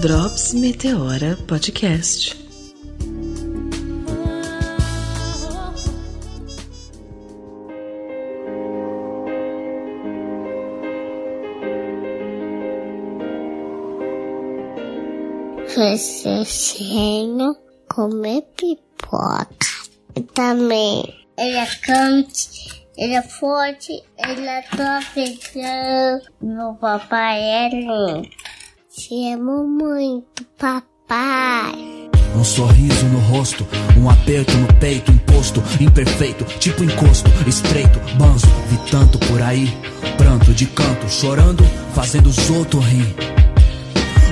Drops Meteora Podcast. Recessinho comer pipoca. Também ele é cante, ele é forte, ele é tropicão. Meu papai é lindo. Te amo muito, papai. Um sorriso no rosto, um aperto no peito, imposto, imperfeito, tipo encosto, estreito, banzo, vi tanto por aí, pranto de canto, chorando, fazendo os outros rir.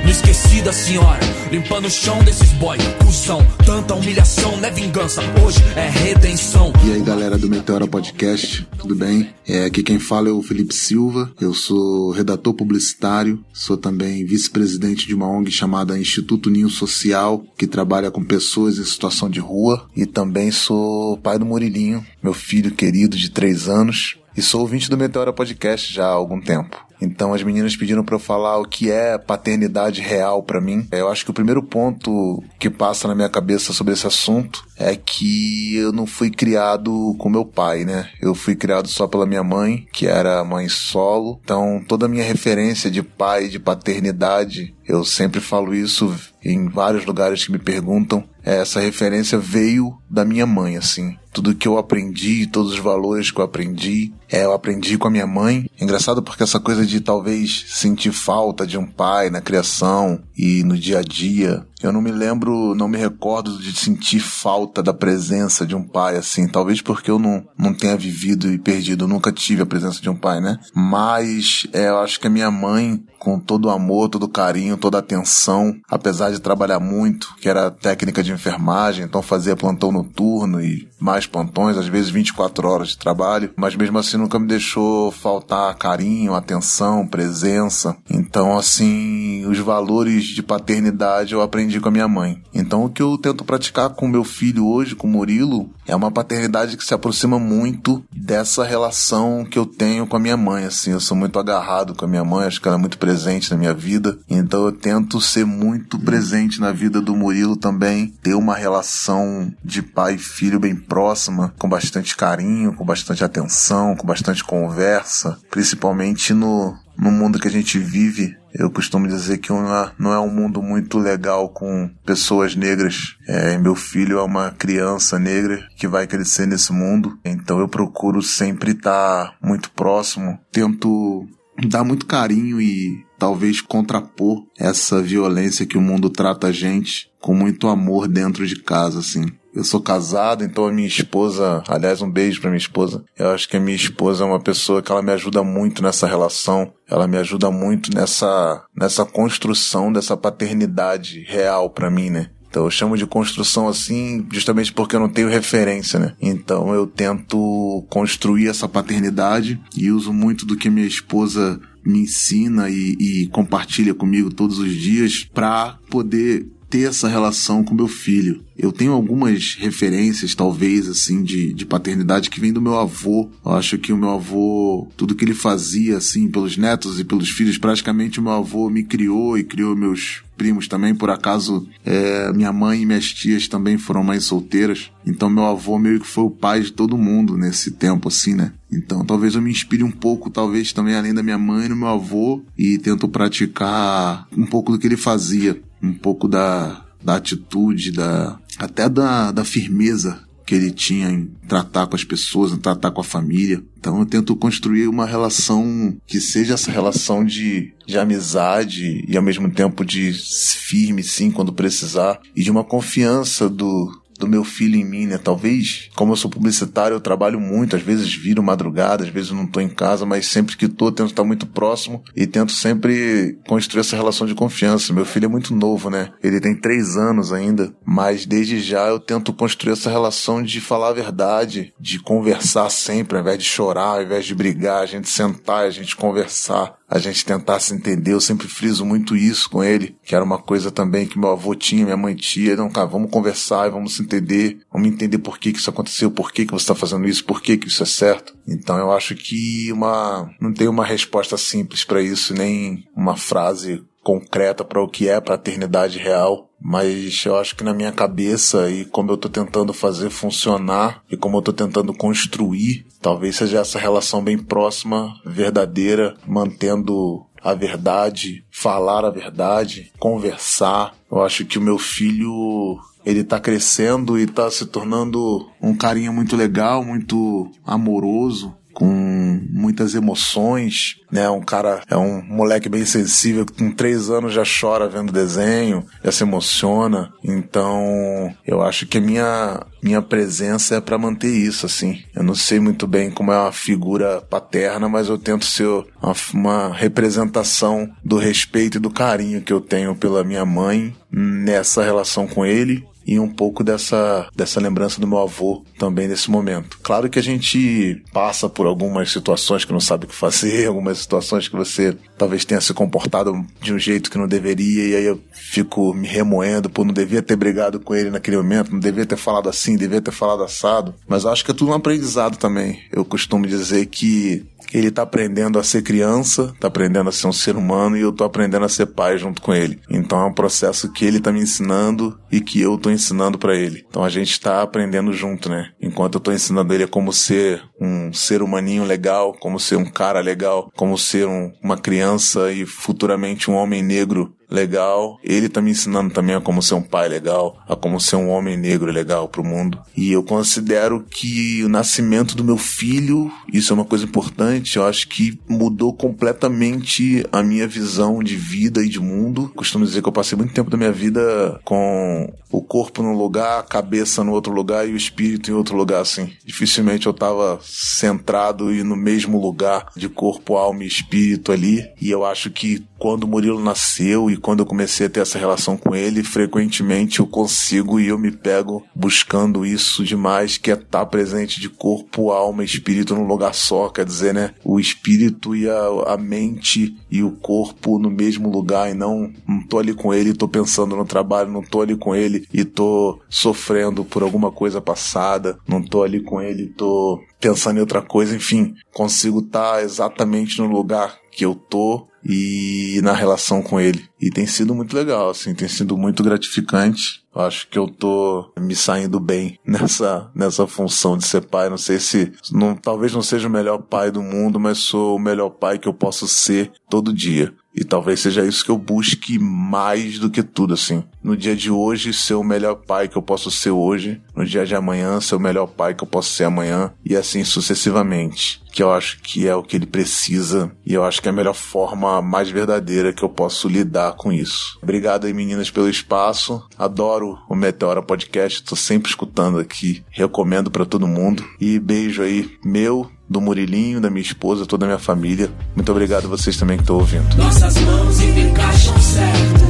Não esqueci da senhora, limpando o chão desses boy, cuzão, tanta humilhação, não é vingança, hoje é redenção. E aí galera do Meteora Podcast, tudo bem? É, aqui quem fala é o Felipe Silva, eu sou redator publicitário, sou também vice-presidente de uma ONG chamada Instituto Ninho Social, que trabalha com pessoas em situação de rua, e também sou pai do Murilinho, meu filho querido de 3 anos, e sou ouvinte do Meteora Podcast já há algum tempo. Então as meninas pediram para eu falar o que é paternidade real para mim. Eu acho que o primeiro ponto que passa na minha cabeça sobre esse assunto é que eu não fui criado com meu pai, né? Eu fui criado só pela minha mãe, que era mãe solo. Então toda a minha referência de pai, de paternidade, eu sempre falo isso em vários lugares que me perguntam. Essa referência veio da minha mãe, assim. Tudo que eu aprendi, todos os valores que eu aprendi, é, eu aprendi com a minha mãe. Engraçado porque essa coisa de talvez sentir falta de um pai na criação e no dia a dia, eu não me lembro, não me recordo de sentir falta da presença de um pai, assim. Talvez porque eu não, não tenha vivido e perdido, eu nunca tive a presença de um pai, né? Mas é, eu acho que a minha mãe, com todo o amor, todo o carinho, toda a atenção, apesar de trabalhar muito, que era técnica de enfermagem, então fazia plantão noturno e mais plantões, às vezes 24 horas de trabalho, mas mesmo assim nunca me deixou faltar carinho, atenção, presença. Então, assim, os valores de paternidade eu aprendi com a minha mãe. Então, o que eu tento praticar com meu filho hoje, com o Murilo, é uma paternidade que se aproxima muito dessa relação que eu tenho com a minha mãe, assim. Eu sou muito agarrado com a minha mãe, acho que ela é muito presente na minha vida. Então, eu tento ser muito presente na vida do Murilo também, ter uma relação de pai e filho bem próxima, com bastante carinho, com bastante atenção, com bastante conversa, principalmente no, no mundo que a gente vive, eu costumo dizer que não é um mundo muito legal com pessoas negras. É, meu filho é uma criança negra que vai crescer nesse mundo, então eu procuro sempre estar muito próximo, tento dar muito carinho e talvez contrapor essa violência que o mundo trata a gente com muito amor dentro de casa, assim. Eu sou casado, então a minha esposa, aliás, um beijo pra minha esposa. Eu acho que a minha esposa é uma pessoa que ela me ajuda muito nessa relação. Ela me ajuda muito nessa, nessa construção dessa paternidade real para mim, né? Então eu chamo de construção assim, justamente porque eu não tenho referência, né? Então eu tento construir essa paternidade e uso muito do que minha esposa me ensina e, e compartilha comigo todos os dias para poder ter essa relação com meu filho. Eu tenho algumas referências, talvez, assim, de, de paternidade que vem do meu avô. Eu acho que o meu avô, tudo que ele fazia, assim, pelos netos e pelos filhos, praticamente o meu avô me criou e criou meus primos também. Por acaso, é, minha mãe e minhas tias também foram mães solteiras. Então, meu avô meio que foi o pai de todo mundo nesse tempo, assim, né? Então, talvez eu me inspire um pouco, talvez também além da minha mãe, no meu avô, e tento praticar um pouco do que ele fazia, um pouco da, da atitude, da até da, da firmeza que ele tinha em tratar com as pessoas, em tratar com a família. Então eu tento construir uma relação que seja essa relação de, de amizade e ao mesmo tempo de firme, sim, quando precisar, e de uma confiança do, do meu filho em mim, né? Talvez, como eu sou publicitário, eu trabalho muito, às vezes viro madrugada, às vezes não tô em casa, mas sempre que tô, tento estar muito próximo e tento sempre construir essa relação de confiança. Meu filho é muito novo, né? Ele tem três anos ainda, mas desde já eu tento construir essa relação de falar a verdade, de conversar sempre, ao invés de chorar, ao invés de brigar, a gente sentar, a gente conversar a gente tentar se entender. Eu sempre friso muito isso com ele, que era uma coisa também que meu avô tinha, minha mãe tinha. Não, cara, vamos conversar e vamos se entender, vamos entender por que, que isso aconteceu, por que, que você está fazendo isso, por que, que isso é certo. Então eu acho que uma não tem uma resposta simples para isso, nem uma frase concreta para o que é paternidade real, mas eu acho que na minha cabeça e como eu tô tentando fazer funcionar e como eu tô tentando construir, talvez seja essa relação bem próxima, verdadeira, mantendo a verdade, falar a verdade, conversar. Eu acho que o meu filho ele tá crescendo e tá se tornando um carinha muito legal, muito amoroso, com muitas emoções, né? Um cara é um moleque bem sensível, com três anos já chora vendo desenho, já se emociona. Então, eu acho que a minha minha presença é para manter isso, assim. Eu não sei muito bem como é uma figura paterna, mas eu tento ser uma, uma representação do respeito e do carinho que eu tenho pela minha mãe nessa relação com ele e um pouco dessa, dessa lembrança do meu avô também nesse momento. Claro que a gente passa por algumas situações que não sabe o que fazer, algumas situações que você talvez tenha se comportado de um jeito que não deveria, e aí eu fico me remoendo por não devia ter brigado com ele naquele momento, não devia ter falado assim, devia ter falado assado. Mas acho que é tudo um aprendizado também. Eu costumo dizer que ele tá aprendendo a ser criança, tá aprendendo a ser um ser humano e eu tô aprendendo a ser pai junto com ele. Então é um processo que ele tá me ensinando e que eu tô ensinando para ele. Então a gente tá aprendendo junto, né? Enquanto eu tô ensinando ele como ser um ser humaninho legal, como ser um cara legal, como ser um, uma criança e futuramente um homem negro legal. Ele tá me ensinando também a como ser um pai legal, a como ser um homem negro legal pro mundo. E eu considero que o nascimento do meu filho, isso é uma coisa importante, eu acho que mudou completamente a minha visão de vida e de mundo. Costumo dizer que eu passei muito tempo da minha vida com o corpo num lugar, a cabeça no outro lugar e o espírito em outro lugar, assim. Dificilmente eu tava centrado e no mesmo lugar de corpo, alma e espírito ali. E eu acho que quando o Murilo nasceu e quando eu comecei a ter essa relação com ele, frequentemente eu consigo e eu me pego buscando isso demais, que é estar tá presente de corpo, alma e espírito num lugar só, quer dizer, né? O espírito e a, a mente e o corpo no mesmo lugar e não, não tô ali com ele e tô pensando no trabalho, não tô ali com ele e tô sofrendo por alguma coisa passada, não tô ali com ele e tô pensando em outra coisa, enfim, consigo estar tá exatamente no lugar que eu tô e na relação com ele. E tem sido muito legal, assim, tem sido muito gratificante. Eu acho que eu tô me saindo bem nessa, nessa função de ser pai. Não sei se, não, talvez não seja o melhor pai do mundo, mas sou o melhor pai que eu posso ser todo dia. E talvez seja isso que eu busque mais do que tudo, assim. No dia de hoje, ser o melhor pai que eu posso ser hoje. No dia de amanhã, ser o melhor pai que eu posso ser amanhã. E assim sucessivamente. Que eu acho que é o que ele precisa. E eu acho que é a melhor forma mais verdadeira que eu posso lidar com isso. Obrigado aí, meninas, pelo espaço. Adoro o Meteora Podcast. Tô sempre escutando aqui. Recomendo para todo mundo. E beijo aí, meu, do Murilinho, da minha esposa, toda a minha família. Muito obrigado a vocês também que estão ouvindo. Nossas mãos encaixam certo.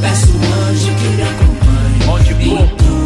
Peço um anjo que me acompanhe. Onde for.